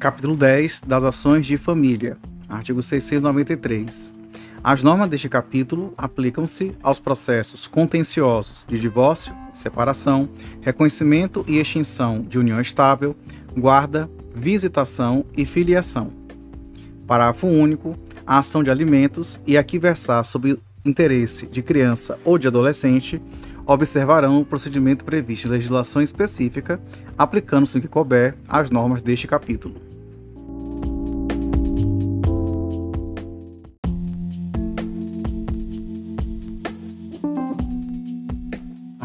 Capítulo 10 das ações de família. Artigo 693. As normas deste capítulo aplicam-se aos processos contenciosos de divórcio, separação, reconhecimento e extinção de união estável, guarda, visitação e filiação. Parágrafo único. A ação de alimentos e aqui versar sobre interesse de criança ou de adolescente observarão o procedimento previsto em legislação específica, aplicando-se o que couber as normas deste capítulo.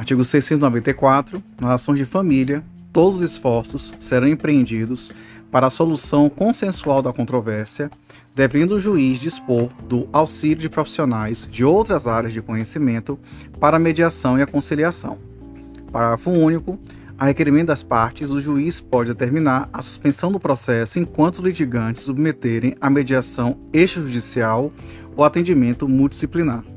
Artigo 694. Nas ações de família, todos os esforços serão empreendidos para a solução consensual da controvérsia, devendo o juiz dispor do auxílio de profissionais de outras áreas de conhecimento para a mediação e a conciliação. Parágrafo único. A requerimento das partes, o juiz pode determinar a suspensão do processo enquanto os litigantes submeterem à mediação extrajudicial ou atendimento multidisciplinar.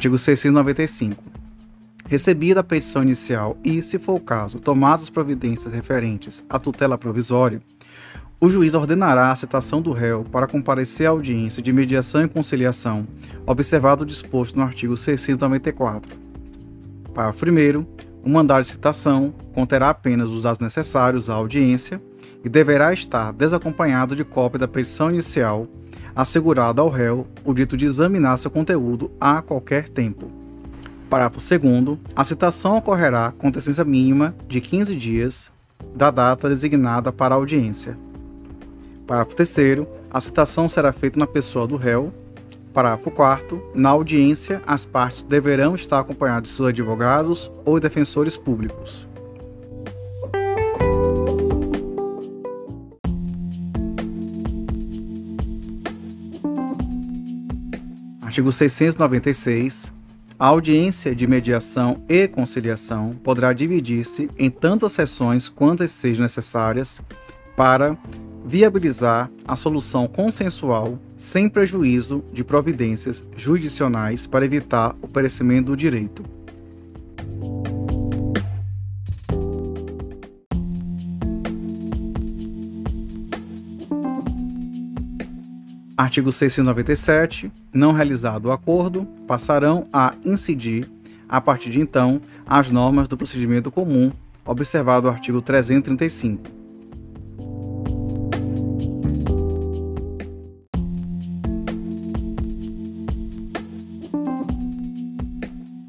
Artigo 695. Recebida a petição inicial e, se for o caso, tomadas as providências referentes à tutela provisória, o juiz ordenará a citação do réu para comparecer à audiência de mediação e conciliação, observado o disposto no artigo 694. Parágrafo 1. O mandado de citação conterá apenas os dados necessários à audiência e deverá estar desacompanhado de cópia da petição inicial assegurado ao réu o dito de examinar seu conteúdo a qualquer tempo. Parágrafo 2. A citação ocorrerá com antecedência mínima de 15 dias da data designada para a audiência. Parágrafo 3. A citação será feita na pessoa do réu. Parágrafo 4. Na audiência, as partes deverão estar acompanhadas de seus advogados ou defensores públicos. Artigo 696. A audiência de mediação e conciliação poderá dividir-se em tantas sessões quantas sejam necessárias para viabilizar a solução consensual sem prejuízo de providências jurisdicionais para evitar o perecimento do direito. Artigo 697. Não realizado o acordo, passarão a incidir, a partir de então, as normas do procedimento comum, observado o artigo 335.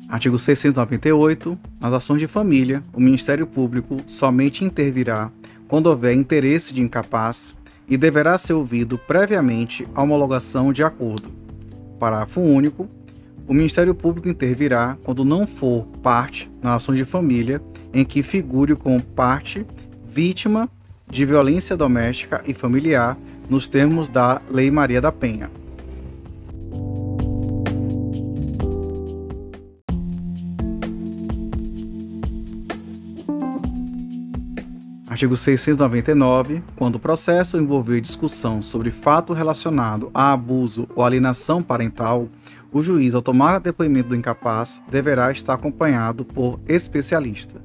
Artigo 698. Nas ações de família, o Ministério Público somente intervirá quando houver interesse de incapaz e deverá ser ouvido previamente a homologação de acordo. Parágrafo único. O Ministério Público intervirá quando não for parte na ação de família em que figure como parte vítima de violência doméstica e familiar nos termos da Lei Maria da Penha. Artigo 699. Quando o processo envolver discussão sobre fato relacionado a abuso ou alienação parental, o juiz, ao tomar depoimento do incapaz, deverá estar acompanhado por especialista.